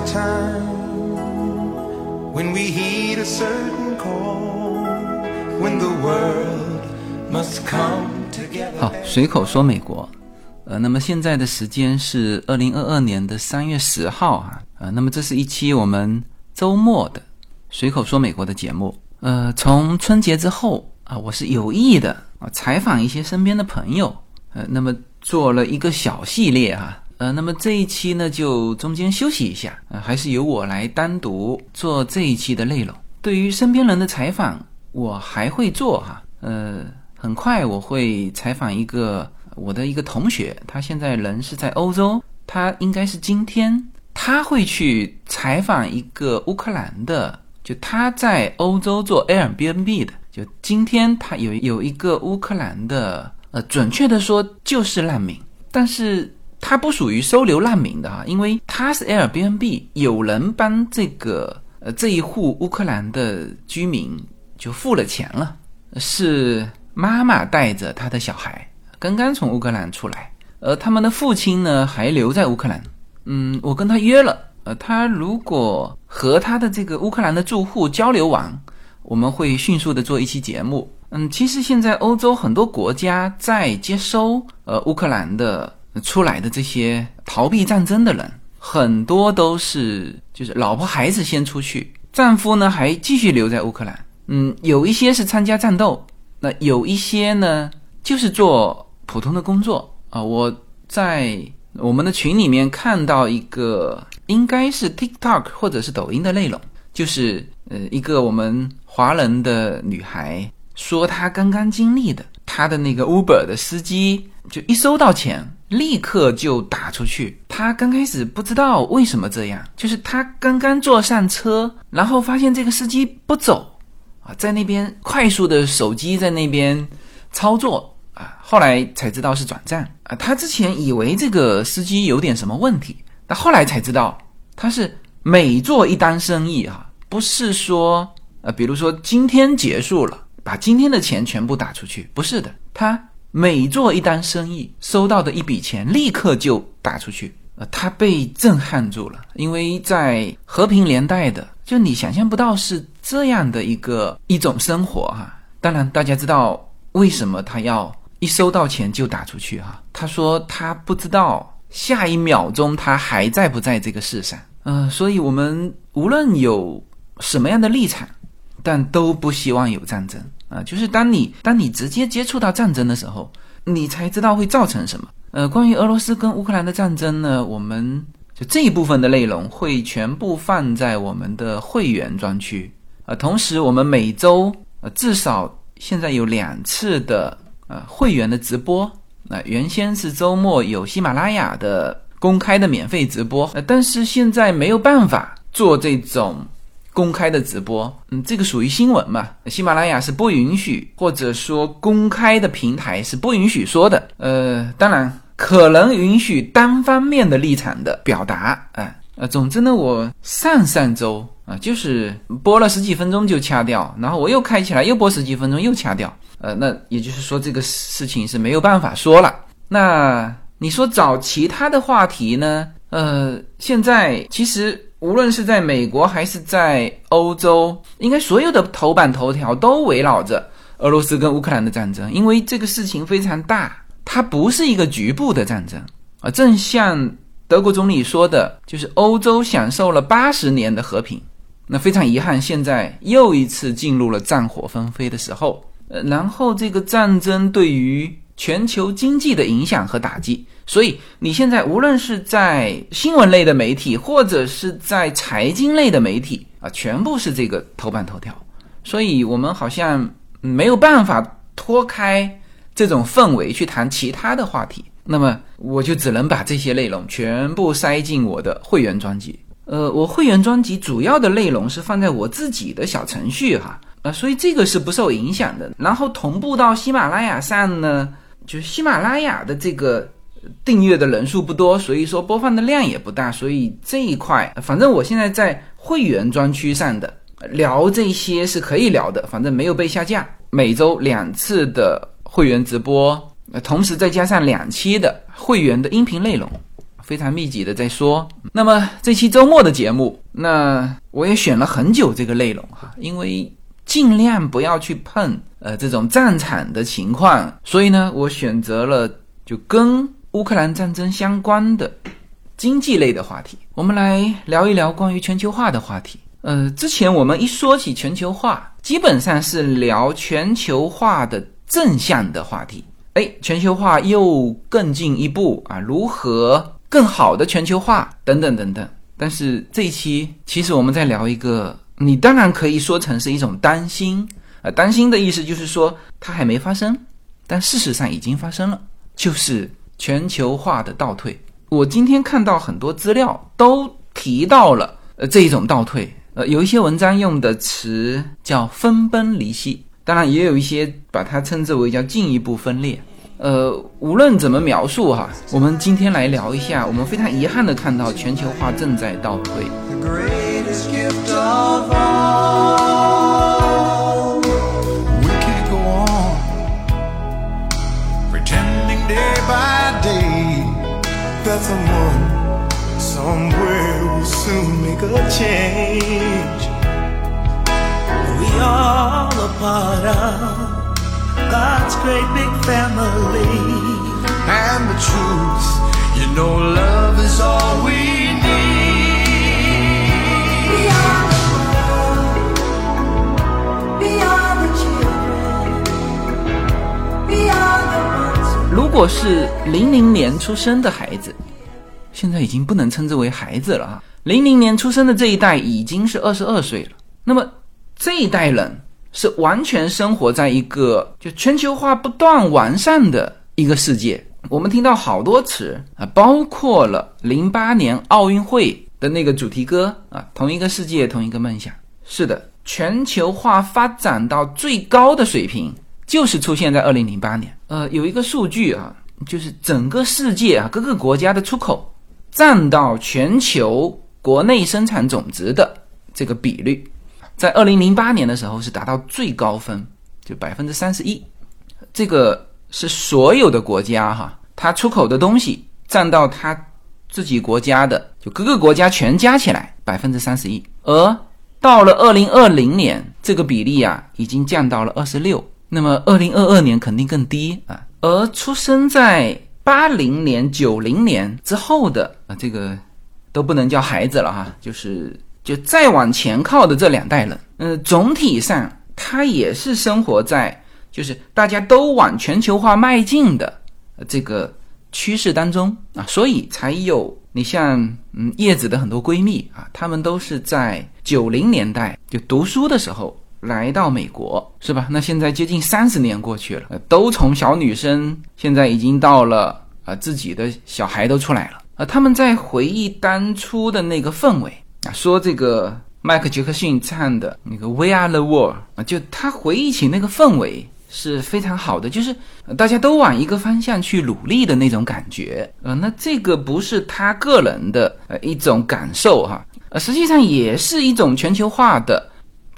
a time when we heed a certain call, when the world must come together. 好，随口说美国。呃，那么现在的时间是二零二二年的三月十号啊，呃，那么这是一期我们周末的随口说美国的节目。呃，从春节之后啊，我是有意的啊采访一些身边的朋友，呃，那么做了一个小系列哈、呃，那么这一期呢就中间休息一下，呃，还是由我来单独做这一期的内容。对于身边人的采访，我还会做哈，呃，很快我会采访一个。我的一个同学，他现在人是在欧洲，他应该是今天他会去采访一个乌克兰的，就他在欧洲做 Airbnb 的，就今天他有有一个乌克兰的，呃，准确的说就是难民，但是他不属于收留难民的哈，因为他是 Airbnb，有人帮这个呃这一户乌克兰的居民就付了钱了，是妈妈带着他的小孩。刚刚从乌克兰出来，而他们的父亲呢还留在乌克兰。嗯，我跟他约了，呃，他如果和他的这个乌克兰的住户交流完，我们会迅速的做一期节目。嗯，其实现在欧洲很多国家在接收呃乌克兰的出来的这些逃避战争的人，很多都是就是老婆孩子先出去，丈夫呢还继续留在乌克兰。嗯，有一些是参加战斗，那有一些呢就是做。普通的工作啊，我在我们的群里面看到一个，应该是 TikTok 或者是抖音的内容，就是呃一个我们华人的女孩说她刚刚经历的，她的那个 Uber 的司机就一收到钱立刻就打出去，他刚开始不知道为什么这样，就是他刚刚坐上车，然后发现这个司机不走啊，在那边快速的手机在那边操作。啊，后来才知道是转账啊。他之前以为这个司机有点什么问题，但后来才知道他是每做一单生意啊，不是说呃，比如说今天结束了，把今天的钱全部打出去，不是的。他每做一单生意，收到的一笔钱立刻就打出去。呃，他被震撼住了，因为在和平年代的，就你想象不到是这样的一个一种生活哈。当然，大家知道为什么他要。一收到钱就打出去哈，他说他不知道下一秒钟他还在不在这个世上，嗯，所以我们无论有什么样的立场，但都不希望有战争啊。就是当你当你直接接触到战争的时候，你才知道会造成什么。呃，关于俄罗斯跟乌克兰的战争呢，我们就这一部分的内容会全部放在我们的会员专区啊。同时，我们每周呃至少现在有两次的。呃，会员的直播，那原先是周末有喜马拉雅的公开的免费直播，呃，但是现在没有办法做这种公开的直播，嗯，这个属于新闻嘛，喜马拉雅是不允许，或者说公开的平台是不允许说的，呃，当然可能允许单方面的立场的表达，啊，呃，总之呢，我上上周啊，就是播了十几分钟就掐掉，然后我又开起来又播十几分钟又掐掉。呃，那也就是说，这个事情是没有办法说了。那你说找其他的话题呢？呃，现在其实无论是在美国还是在欧洲，应该所有的头版头条都围绕着俄罗斯跟乌克兰的战争，因为这个事情非常大，它不是一个局部的战争啊。正像德国总理说的，就是欧洲享受了八十年的和平，那非常遗憾，现在又一次进入了战火纷飞的时候。呃，然后这个战争对于全球经济的影响和打击，所以你现在无论是在新闻类的媒体，或者是在财经类的媒体啊，全部是这个头版头条，所以我们好像没有办法脱开这种氛围去谈其他的话题，那么我就只能把这些内容全部塞进我的会员专辑。呃，我会员专辑主要的内容是放在我自己的小程序哈。啊，所以这个是不受影响的。然后同步到喜马拉雅上呢，就是喜马拉雅的这个订阅的人数不多，所以说播放的量也不大。所以这一块，反正我现在在会员专区上的聊这些是可以聊的，反正没有被下架。每周两次的会员直播，同时再加上两期的会员的音频内容。非常密集的在说。那么这期周末的节目，那我也选了很久这个内容哈，因为尽量不要去碰呃这种战场的情况，所以呢，我选择了就跟乌克兰战争相关的经济类的话题，我们来聊一聊关于全球化的话题。呃，之前我们一说起全球化，基本上是聊全球化的正向的话题。哎，全球化又更进一步啊，如何更好的全球化等等等等。但是这一期其实我们在聊一个，你当然可以说成是一种担心啊，担心的意思就是说它还没发生，但事实上已经发生了，就是全球化的倒退。我今天看到很多资料都提到了呃这一种倒退。呃，有一些文章用的词叫分崩离析，当然也有一些把它称之为叫进一步分裂。呃，无论怎么描述哈，我们今天来聊一下，我们非常遗憾的看到全球化正在倒退。Somewhere will soon make a change. We are all a part of God's great big family. And the truth, you know, love is all we 如果是零零年出生的孩子。现在已经不能称之为孩子了啊！零零年出生的这一代已经是二十二岁了。那么这一代人是完全生活在一个就全球化不断完善的一个世界。我们听到好多词啊，包括了零八年奥运会的那个主题歌啊，同一个世界，同一个梦想。是的，全球化发展到最高的水平，就是出现在二零零八年。呃，有一个数据啊，就是整个世界啊，各个国家的出口。占到全球国内生产总值的这个比率，在二零零八年的时候是达到最高分，就百分之三十一。这个是所有的国家哈，它出口的东西占到它自己国家的，就各个国家全加起来百分之三十一。而到了二零二零年，这个比例啊已经降到了二十六。那么二零二二年肯定更低啊。而出生在八零年、九零年之后的啊，这个都不能叫孩子了哈，就是就再往前靠的这两代人，嗯，总体上他也是生活在就是大家都往全球化迈进的这个趋势当中啊，所以才有你像嗯叶子的很多闺蜜啊，她们都是在九零年代就读书的时候。来到美国是吧？那现在接近三十年过去了，都从小女生现在已经到了啊，自己的小孩都出来了啊。他们在回忆当初的那个氛围啊，说这个迈克杰克逊唱的那个《We Are the World》啊，就他回忆起那个氛围是非常好的，就是大家都往一个方向去努力的那种感觉呃，那这个不是他个人的呃一种感受哈，呃，实际上也是一种全球化的。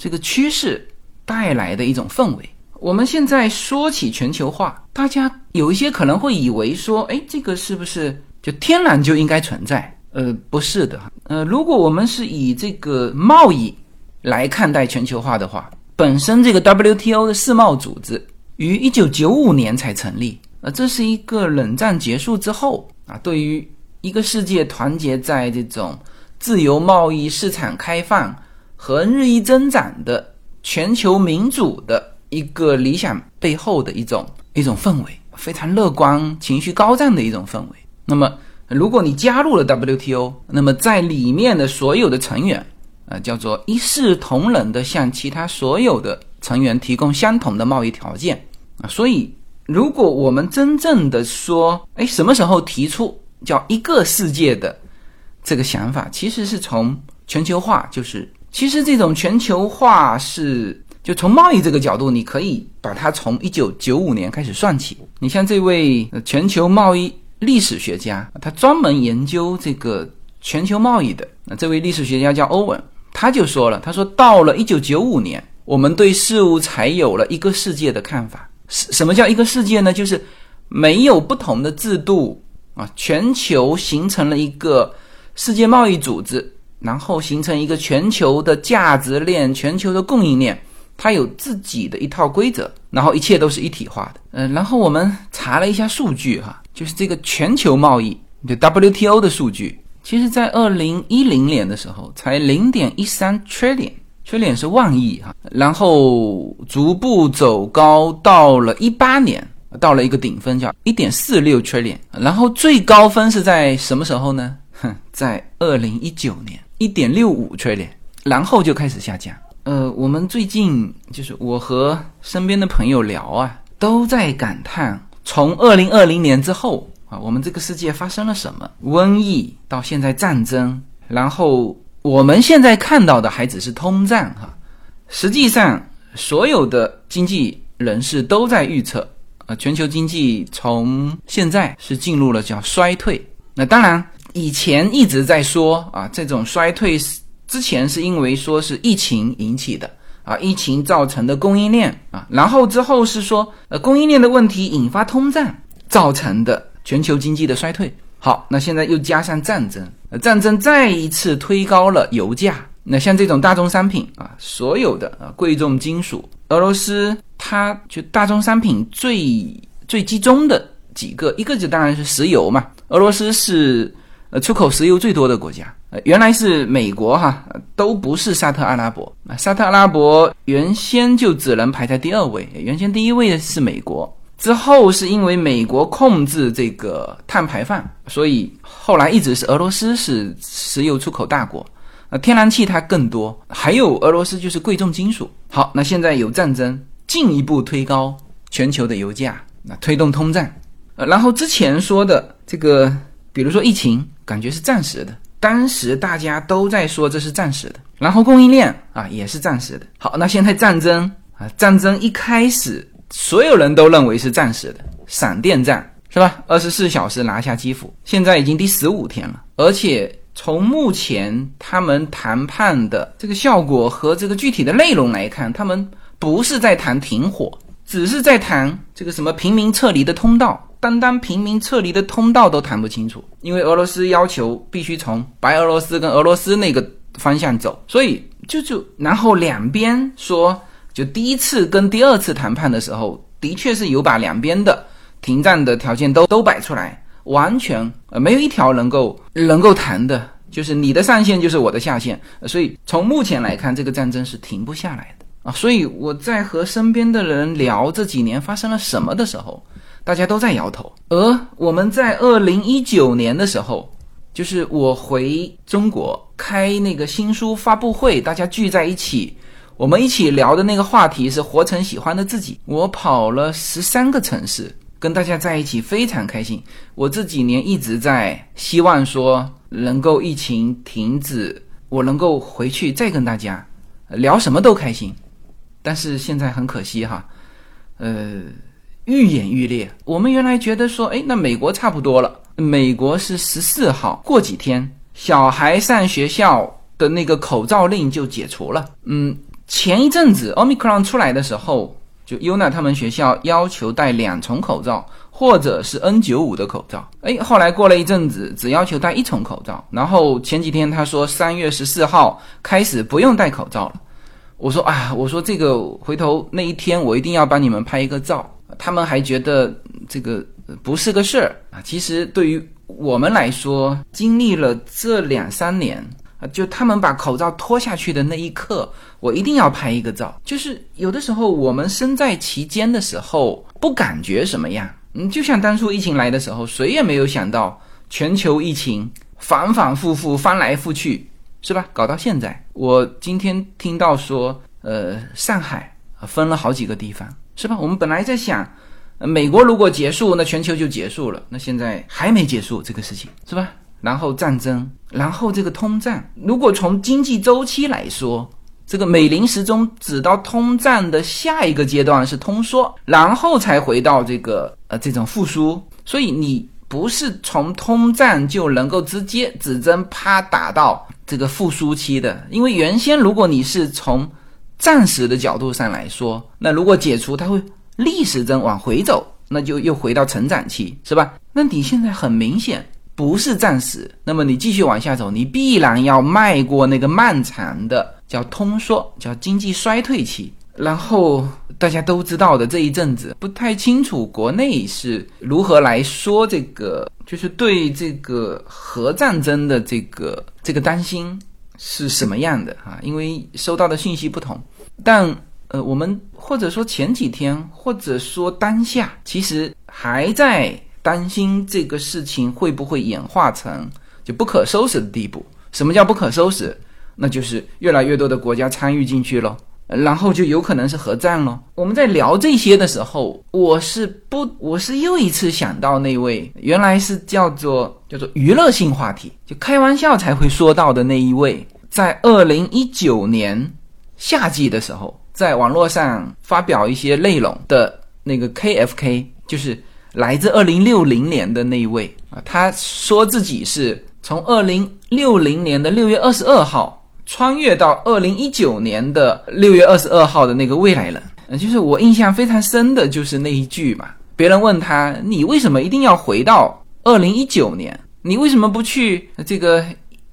这个趋势带来的一种氛围。我们现在说起全球化，大家有一些可能会以为说，哎，这个是不是就天然就应该存在？呃，不是的。呃，如果我们是以这个贸易来看待全球化的话，本身这个 WTO 的世贸组织于一九九五年才成立，呃，这是一个冷战结束之后啊，对于一个世界团结在这种自由贸易、市场开放。和日益增长的全球民主的一个理想背后的一种一种氛围，非常乐观、情绪高涨的一种氛围。那么，如果你加入了 WTO，那么在里面的所有的成员，啊，叫做一视同仁的向其他所有的成员提供相同的贸易条件啊。所以，如果我们真正的说，哎，什么时候提出叫一个世界的这个想法，其实是从全球化，就是。其实这种全球化是，就从贸易这个角度，你可以把它从一九九五年开始算起。你像这位全球贸易历史学家，他专门研究这个全球贸易的。那这位历史学家叫欧文，他就说了，他说到了一九九五年，我们对事物才有了一个世界的看法。什什么叫一个世界呢？就是没有不同的制度啊，全球形成了一个世界贸易组织，然后形成一个全球的价值链、全球的供应链，它有自己的一套规则，然后一切都是一体化的。嗯，然后我们查了一下数据哈，就是这个全球贸易，的 WTO 的数据，其实在二零一零年的时候才零点一三 trillion。缺点是万亿哈，然后逐步走高，到了一八年，到了一个顶峰，叫一点四六缺点，然后最高分是在什么时候呢？哼，在二零一九年，一点六五缺点，然后就开始下降。呃，我们最近就是我和身边的朋友聊啊，都在感叹，从二零二零年之后啊，我们这个世界发生了什么？瘟疫到现在战争，然后。我们现在看到的还只是通胀哈，实际上所有的经济人士都在预测，啊，全球经济从现在是进入了叫衰退。那当然，以前一直在说啊，这种衰退是之前是因为说是疫情引起的啊，疫情造成的供应链啊，然后之后是说呃供应链的问题引发通胀造成的全球经济的衰退。好，那现在又加上战争，战争再一次推高了油价。那像这种大宗商品啊，所有的啊贵重金属，俄罗斯它就大宗商品最最集中的几个，一个就当然是石油嘛。俄罗斯是呃出口石油最多的国家，呃原来是美国哈，都不是沙特阿拉伯啊，沙特阿拉伯原先就只能排在第二位，原先第一位的是美国。之后是因为美国控制这个碳排放，所以后来一直是俄罗斯是石油出口大国。那天然气它更多，还有俄罗斯就是贵重金属。好，那现在有战争，进一步推高全球的油价，那推动通胀。呃，然后之前说的这个，比如说疫情，感觉是暂时的，当时大家都在说这是暂时的。然后供应链啊也是暂时的。好，那现在战争啊，战争一开始。所有人都认为是暂时的闪电战，是吧？二十四小时拿下基辅，现在已经第十五天了。而且从目前他们谈判的这个效果和这个具体的内容来看，他们不是在谈停火，只是在谈这个什么平民撤离的通道。单单平民撤离的通道都谈不清楚，因为俄罗斯要求必须从白俄罗斯跟俄罗斯那个方向走，所以就就然后两边说。就第一次跟第二次谈判的时候，的确是有把两边的停战的条件都都摆出来，完全呃没有一条能够能够谈的，就是你的上限就是我的下限，所以从目前来看，这个战争是停不下来的啊。所以我在和身边的人聊这几年发生了什么的时候，大家都在摇头。而我们在二零一九年的时候，就是我回中国开那个新书发布会，大家聚在一起。我们一起聊的那个话题是活成喜欢的自己。我跑了十三个城市，跟大家在一起非常开心。我这几年一直在希望说能够疫情停止，我能够回去再跟大家聊什么都开心。但是现在很可惜哈，呃，愈演愈烈。我们原来觉得说，哎，那美国差不多了。美国是十四号，过几天小孩上学校的那个口罩令就解除了。嗯。前一阵子，Omicron 出来的时候，就 UNA 他们学校要求戴两重口罩，或者是 N95 的口罩。哎，后来过了一阵子，只要求戴一重口罩。然后前几天他说三月十四号开始不用戴口罩了。我说啊，我说这个回头那一天我一定要帮你们拍一个照。他们还觉得这个不是个事儿啊。其实对于我们来说，经历了这两三年啊。就他们把口罩脱下去的那一刻，我一定要拍一个照。就是有的时候我们身在其间的时候，不感觉什么样。嗯，就像当初疫情来的时候，谁也没有想到全球疫情反反复复翻来覆去，是吧？搞到现在，我今天听到说，呃，上海分了好几个地方，是吧？我们本来在想，美国如果结束，那全球就结束了。那现在还没结束这个事情，是吧？然后战争，然后这个通胀。如果从经济周期来说，这个美林时钟指到通胀的下一个阶段是通缩，然后才回到这个呃这种复苏。所以你不是从通胀就能够直接指针啪打到这个复苏期的，因为原先如果你是从暂时的角度上来说，那如果解除，它会逆时针往回走。那就又回到成长期，是吧？那你现在很明显不是暂时，那么你继续往下走，你必然要迈过那个漫长的叫通缩，叫经济衰退期。然后大家都知道的这一阵子，不太清楚国内是如何来说这个，就是对这个核战争的这个这个担心是什么样的啊？因为收到的信息不同，但呃，我们或者说前几天，或者说当下，其实还在担心这个事情会不会演化成就不可收拾的地步。什么叫不可收拾？那就是越来越多的国家参与进去了。然后就有可能是核战了。我们在聊这些的时候，我是不，我是又一次想到那位原来是叫做叫做娱乐性话题，就开玩笑才会说到的那一位，在二零一九年夏季的时候，在网络上发表一些内容的那个 KFK，就是来自二零六零年的那一位啊，他说自己是从二零六零年的六月二十二号。穿越到二零一九年的六月二十二号的那个未来人，呃，就是我印象非常深的，就是那一句嘛。别人问他，你为什么一定要回到二零一九年？你为什么不去这个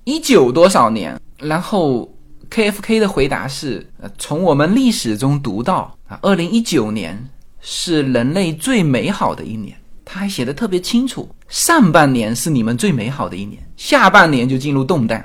一九多少年？然后 KFK 的回答是：呃，从我们历史中读到啊，二零一九年是人类最美好的一年。他还写的特别清楚，上半年是你们最美好的一年，下半年就进入动荡。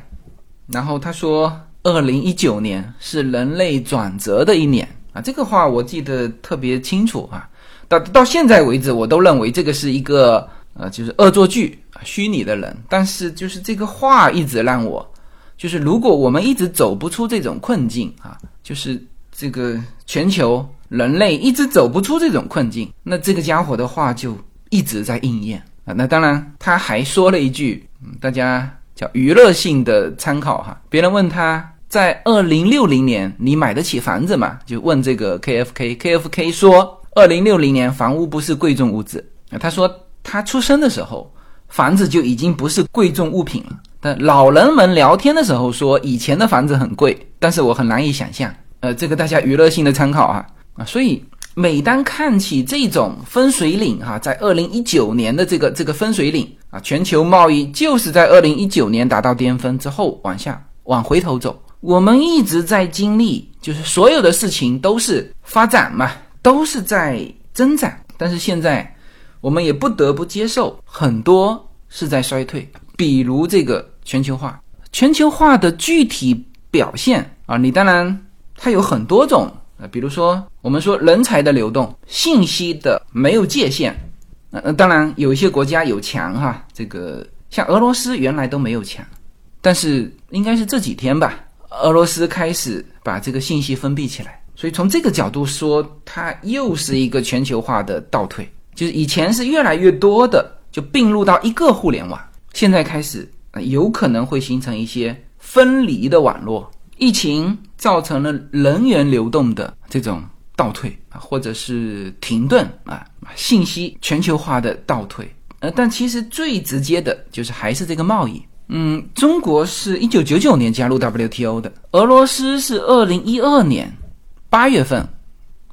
然后他说，二零一九年是人类转折的一年啊，这个话我记得特别清楚啊。到到现在为止，我都认为这个是一个呃，就是恶作剧啊，虚拟的人。但是就是这个话一直让我，就是如果我们一直走不出这种困境啊，就是这个全球人类一直走不出这种困境，那这个家伙的话就一直在应验啊。那当然，他还说了一句，嗯，大家。叫娱乐性的参考哈，别人问他在二零六零年你买得起房子吗？就问这个 KFK，KFK 说二零六零年房屋不是贵重物质啊。他说他出生的时候房子就已经不是贵重物品了。但老人们聊天的时候说以前的房子很贵，但是我很难以想象。呃，这个大家娱乐性的参考啊啊，所以。每当看起这种分水岭哈，在二零一九年的这个这个分水岭啊，全球贸易就是在二零一九年达到巅峰之后往下往回头走。我们一直在经历，就是所有的事情都是发展嘛，都是在增长。但是现在我们也不得不接受，很多是在衰退。比如这个全球化，全球化的具体表现啊，你当然它有很多种。啊，比如说，我们说人才的流动，信息的没有界限。那当然有一些国家有墙哈，这个像俄罗斯原来都没有墙，但是应该是这几天吧，俄罗斯开始把这个信息封闭起来。所以从这个角度说，它又是一个全球化的倒退。就是以前是越来越多的就并入到一个互联网，现在开始有可能会形成一些分离的网络。疫情造成了人员流动的这种倒退啊，或者是停顿啊，信息全球化的倒退。呃，但其实最直接的就是还是这个贸易。嗯，中国是一九九九年加入 WTO 的，俄罗斯是二零一二年八月份，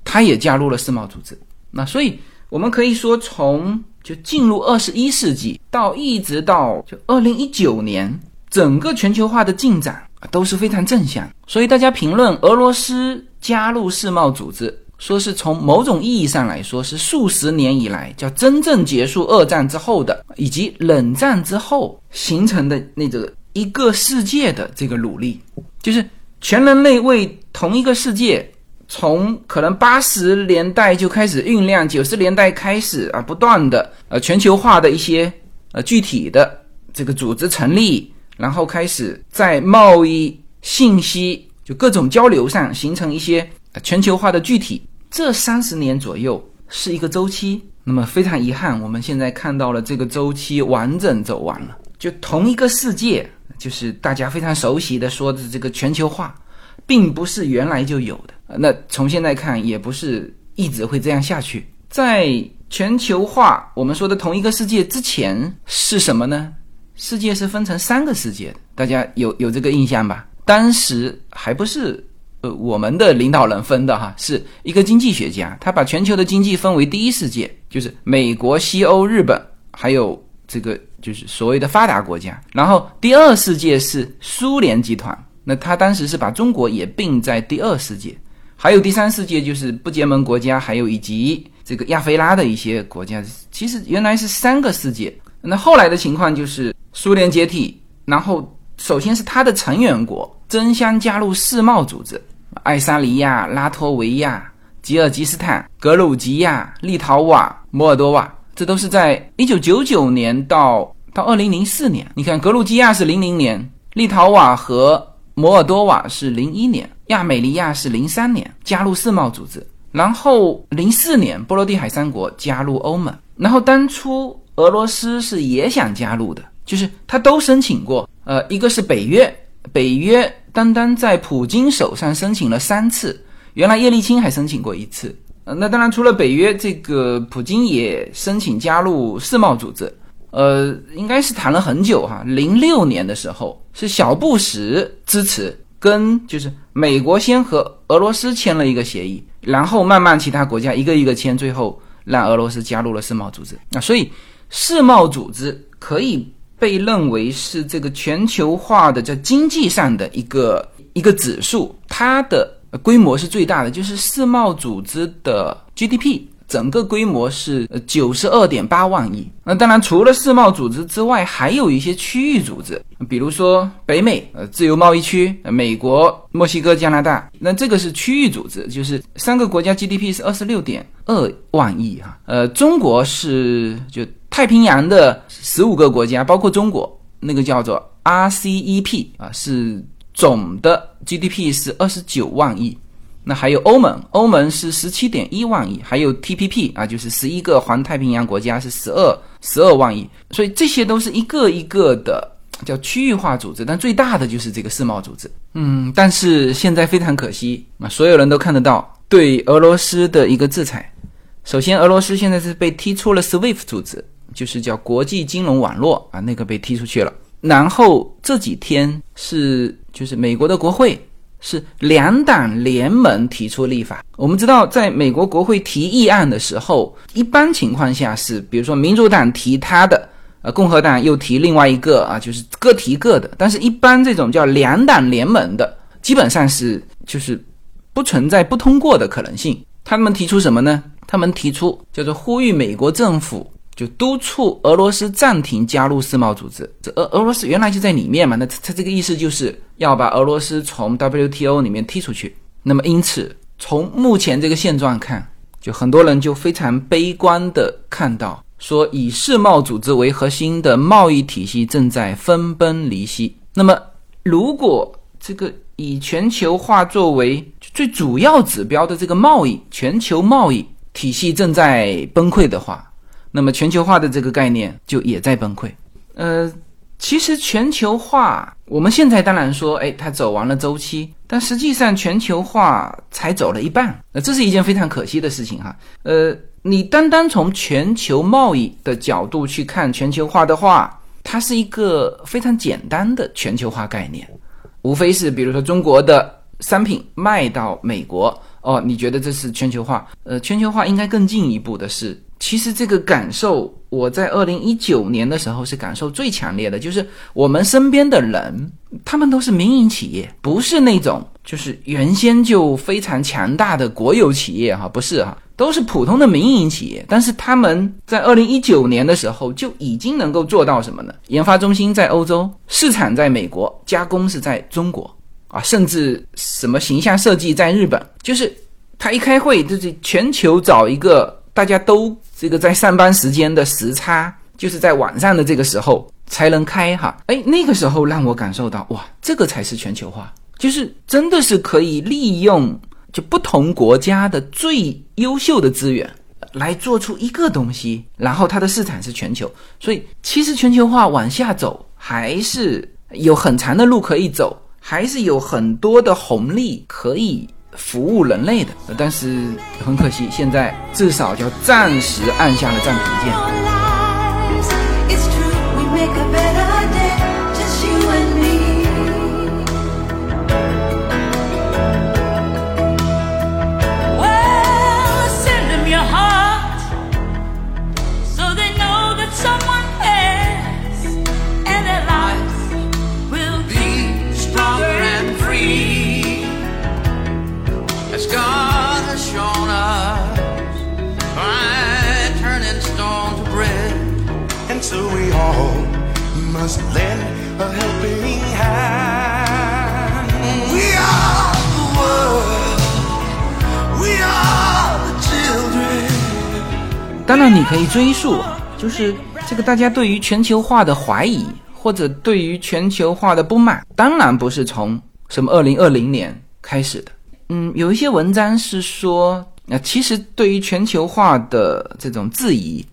它也加入了世贸组织。那所以我们可以说，从就进入二十一世纪到一直到就二零一九年，整个全球化的进展。都是非常正向，所以大家评论俄罗斯加入世贸组织，说是从某种意义上来说是数十年以来叫真正结束二战之后的，以及冷战之后形成的那个一个世界的这个努力，就是全人类为同一个世界，从可能八十年代就开始酝酿，九十年代开始啊，不断的呃全球化的一些呃具体的这个组织成立。然后开始在贸易、信息就各种交流上形成一些全球化的具体。这三十年左右是一个周期。那么非常遗憾，我们现在看到了这个周期完整走完了。就同一个世界，就是大家非常熟悉的说的这个全球化，并不是原来就有的。那从现在看，也不是一直会这样下去。在全球化我们说的同一个世界之前是什么呢？世界是分成三个世界的，大家有有这个印象吧？当时还不是呃我们的领导人分的哈，是一个经济学家，他把全球的经济分为第一世界，就是美国、西欧、日本，还有这个就是所谓的发达国家，然后第二世界是苏联集团，那他当时是把中国也并在第二世界，还有第三世界就是不结盟国家，还有以及这个亚非拉的一些国家，其实原来是三个世界。那后来的情况就是苏联解体，然后首先是它的成员国争相加入世贸组织，爱沙尼亚、拉脱维亚、吉尔吉斯坦、格鲁吉亚、立陶宛、摩尔多瓦，这都是在一九九九年到到二零零四年。你看，格鲁吉亚是零零年，立陶宛和摩尔多瓦是零一年，亚美尼亚是零三年加入世贸组织，然后零四年波罗的海三国加入欧盟，然后当初。俄罗斯是也想加入的，就是他都申请过。呃，一个是北约，北约单单在普京手上申请了三次，原来叶利钦还申请过一次。呃，那当然除了北约，这个普京也申请加入世贸组织。呃，应该是谈了很久哈。零六年的时候是小布什支持，跟就是美国先和俄罗斯签了一个协议，然后慢慢其他国家一个一个签，最后让俄罗斯加入了世贸组织。那所以。世贸组织可以被认为是这个全球化的在经济上的一个一个指数，它的规模是最大的，就是世贸组织的 GDP 整个规模是九十二点八万亿。那当然，除了世贸组织之外，还有一些区域组织，比如说北美呃自由贸易区，美国、墨西哥、加拿大，那这个是区域组织，就是三个国家 GDP 是二十六点二万亿哈。呃，中国是就。太平洋的十五个国家，包括中国，那个叫做 RCEP 啊，是总的 GDP 是二十九万亿。那还有欧盟，欧盟是十七点一万亿，还有 TPP 啊，就是十一个环太平洋国家是十二十二万亿。所以这些都是一个一个的叫区域化组织，但最大的就是这个世贸组织。嗯，但是现在非常可惜啊，所有人都看得到对俄罗斯的一个制裁。首先，俄罗斯现在是被踢出了 SWIFT 组织。就是叫国际金融网络啊，那个被踢出去了。然后这几天是就是美国的国会是两党联盟提出立法。我们知道，在美国国会提议案的时候，一般情况下是，比如说民主党提他的，呃，共和党又提另外一个啊，就是各提各的。但是，一般这种叫两党联盟的，基本上是就是不存在不通过的可能性。他们提出什么呢？他们提出叫做呼吁美国政府。就督促俄罗斯暂停加入世贸组织。这俄俄罗斯原来就在里面嘛，那他这个意思就是要把俄罗斯从 WTO 里面踢出去。那么因此，从目前这个现状看，就很多人就非常悲观的看到，说以世贸组织为核心的贸易体系正在分崩离析。那么，如果这个以全球化作为最主要指标的这个贸易全球贸易体系正在崩溃的话，那么全球化的这个概念就也在崩溃。呃，其实全球化，我们现在当然说，哎，它走完了周期，但实际上全球化才走了一半。那这是一件非常可惜的事情哈。呃，你单单从全球贸易的角度去看全球化的话，它是一个非常简单的全球化概念，无非是比如说中国的商品卖到美国，哦，你觉得这是全球化？呃，全球化应该更进一步的是。其实这个感受，我在二零一九年的时候是感受最强烈的，就是我们身边的人，他们都是民营企业，不是那种就是原先就非常强大的国有企业哈，不是哈，都是普通的民营企业。但是他们在二零一九年的时候就已经能够做到什么呢？研发中心在欧洲，市场在美国，加工是在中国啊，甚至什么形象设计在日本，就是他一开会就是全球找一个。大家都这个在上班时间的时差，就是在晚上的这个时候才能开哈。哎，那个时候让我感受到哇，这个才是全球化，就是真的是可以利用就不同国家的最优秀的资源来做出一个东西，然后它的市场是全球。所以其实全球化往下走还是有很长的路可以走，还是有很多的红利可以。服务人类的，但是很可惜，现在至少叫暂时按下了暂停键。你可以追溯，就是这个大家对于全球化的怀疑，或者对于全球化的不满，当然不是从什么二零二零年开始的。嗯，有一些文章是说，那其实对于全球化的这种质疑，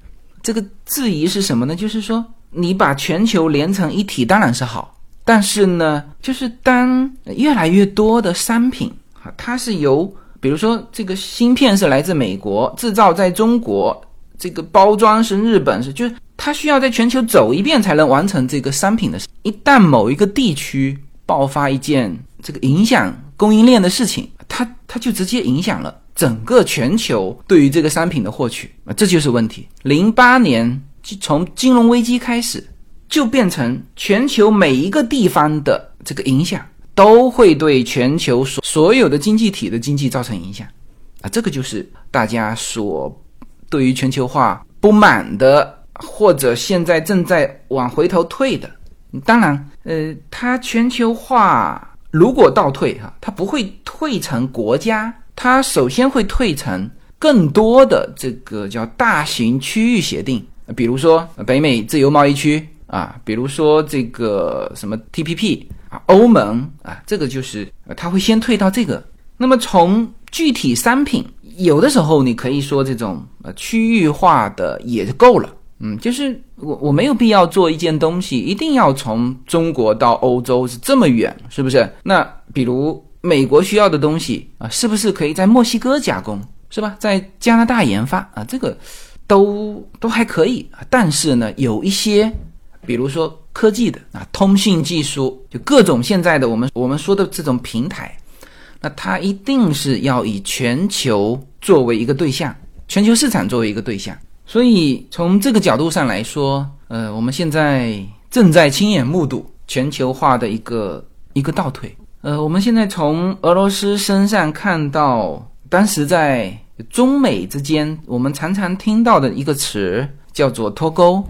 这个质疑是什么呢？就是说，你把全球连成一体当然是好，但是呢，就是当越来越多的商品啊，它是由比如说这个芯片是来自美国，制造在中国，这个包装是日本，是就是它需要在全球走一遍才能完成这个商品的事。一旦某一个地区爆发一件这个影响供应链的事情，它它就直接影响了整个全球对于这个商品的获取啊，这就是问题。零八年从金融危机开始，就变成全球每一个地方的这个影响都会对全球所所有的经济体的经济造成影响啊，这个就是大家所对于全球化不满的，或者现在正在往回头退的。当然，呃，它全球化如果倒退哈，它不会退成国家，它首先会退成更多的这个叫大型区域协定，比如说北美自由贸易区啊，比如说这个什么 TPP 啊，欧盟啊，这个就是它会先退到这个。那么从具体商品，有的时候你可以说这种呃区域化的也就够了。嗯，就是我我没有必要做一件东西，一定要从中国到欧洲是这么远，是不是？那比如美国需要的东西啊，是不是可以在墨西哥加工，是吧？在加拿大研发啊，这个都都还可以啊。但是呢，有一些，比如说科技的啊，通信技术，就各种现在的我们我们说的这种平台，那它一定是要以全球作为一个对象，全球市场作为一个对象。所以从这个角度上来说，呃，我们现在正在亲眼目睹全球化的一个一个倒退。呃，我们现在从俄罗斯身上看到，当时在中美之间，我们常常听到的一个词叫做脱钩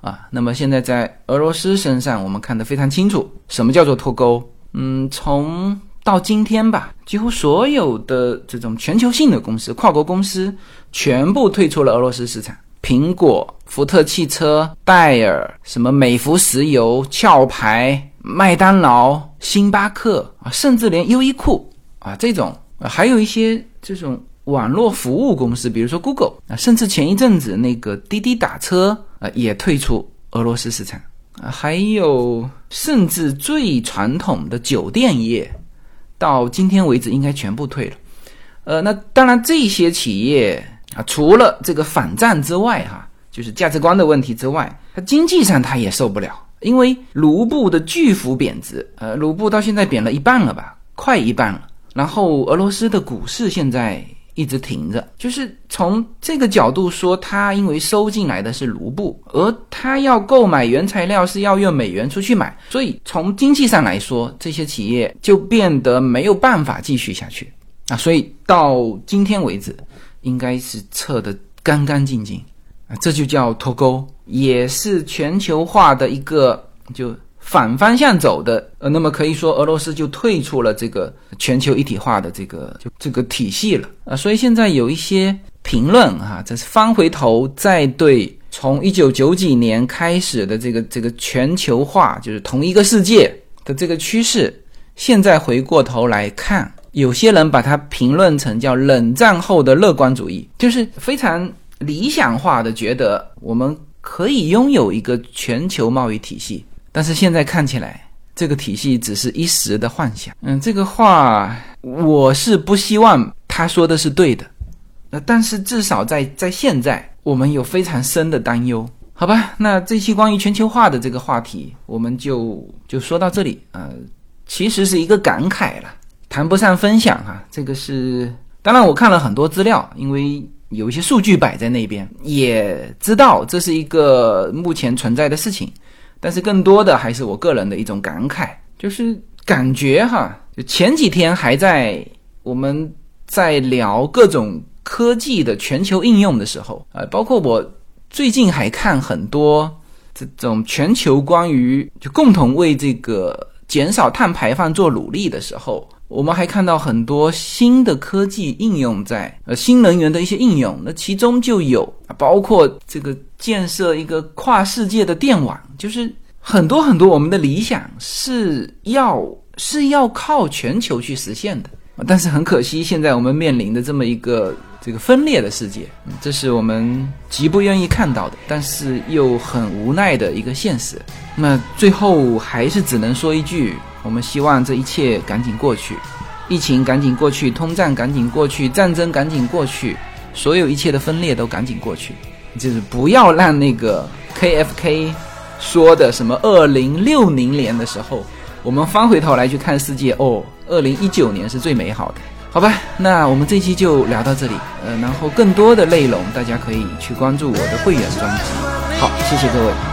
啊。那么现在在俄罗斯身上，我们看得非常清楚，什么叫做脱钩？嗯，从到今天吧，几乎所有的这种全球性的公司、跨国公司全部退出了俄罗斯市场。苹果、福特汽车、戴尔、什么美孚石油、壳牌、麦当劳、星巴克啊，甚至连优衣库啊这种，还有一些这种网络服务公司，比如说 Google 啊，甚至前一阵子那个滴滴打车啊也退出俄罗斯市场啊，还有甚至最传统的酒店业。到今天为止，应该全部退了。呃，那当然，这些企业啊，除了这个反战之外，哈，就是价值观的问题之外，它经济上它也受不了，因为卢布的巨幅贬值，呃，卢布到现在贬了一半了吧，快一半了。然后俄罗斯的股市现在。一直停着，就是从这个角度说，它因为收进来的是卢布，而它要购买原材料是要用美元出去买，所以从经济上来说，这些企业就变得没有办法继续下去啊。所以到今天为止，应该是撤得干干净净啊，这就叫脱钩，也是全球化的一个就。反方向走的，呃，那么可以说俄罗斯就退出了这个全球一体化的这个就这个体系了啊。所以现在有一些评论哈，这是翻回头再对从一九九几年开始的这个这个全球化，就是同一个世界的这个趋势，现在回过头来看，有些人把它评论成叫冷战后的乐观主义，就是非常理想化的觉得我们可以拥有一个全球贸易体系。但是现在看起来，这个体系只是一时的幻想。嗯，这个话我是不希望他说的是对的。那但是至少在在现在，我们有非常深的担忧，好吧？那这期关于全球化的这个话题，我们就就说到这里。呃，其实是一个感慨了，谈不上分享哈。这个是当然，我看了很多资料，因为有一些数据摆在那边，也知道这是一个目前存在的事情。但是更多的还是我个人的一种感慨，就是感觉哈，就前几天还在我们在聊各种科技的全球应用的时候，呃，包括我最近还看很多这种全球关于就共同为这个减少碳排放做努力的时候，我们还看到很多新的科技应用在呃新能源的一些应用，那其中就有包括这个建设一个跨世界的电网，就是很多很多我们的理想是要是要靠全球去实现的。但是很可惜，现在我们面临的这么一个这个分裂的世界，这是我们极不愿意看到的，但是又很无奈的一个现实。那最后还是只能说一句：我们希望这一切赶紧过去，疫情赶紧过去，通胀赶紧过去，战争赶紧过去，所有一切的分裂都赶紧过去。就是不要让那个 KFK 说的什么二零六零年的时候。我们翻回头来去看世界哦，二零一九年是最美好的，好吧？那我们这期就聊到这里，呃，然后更多的内容大家可以去关注我的会员专辑。好，谢谢各位。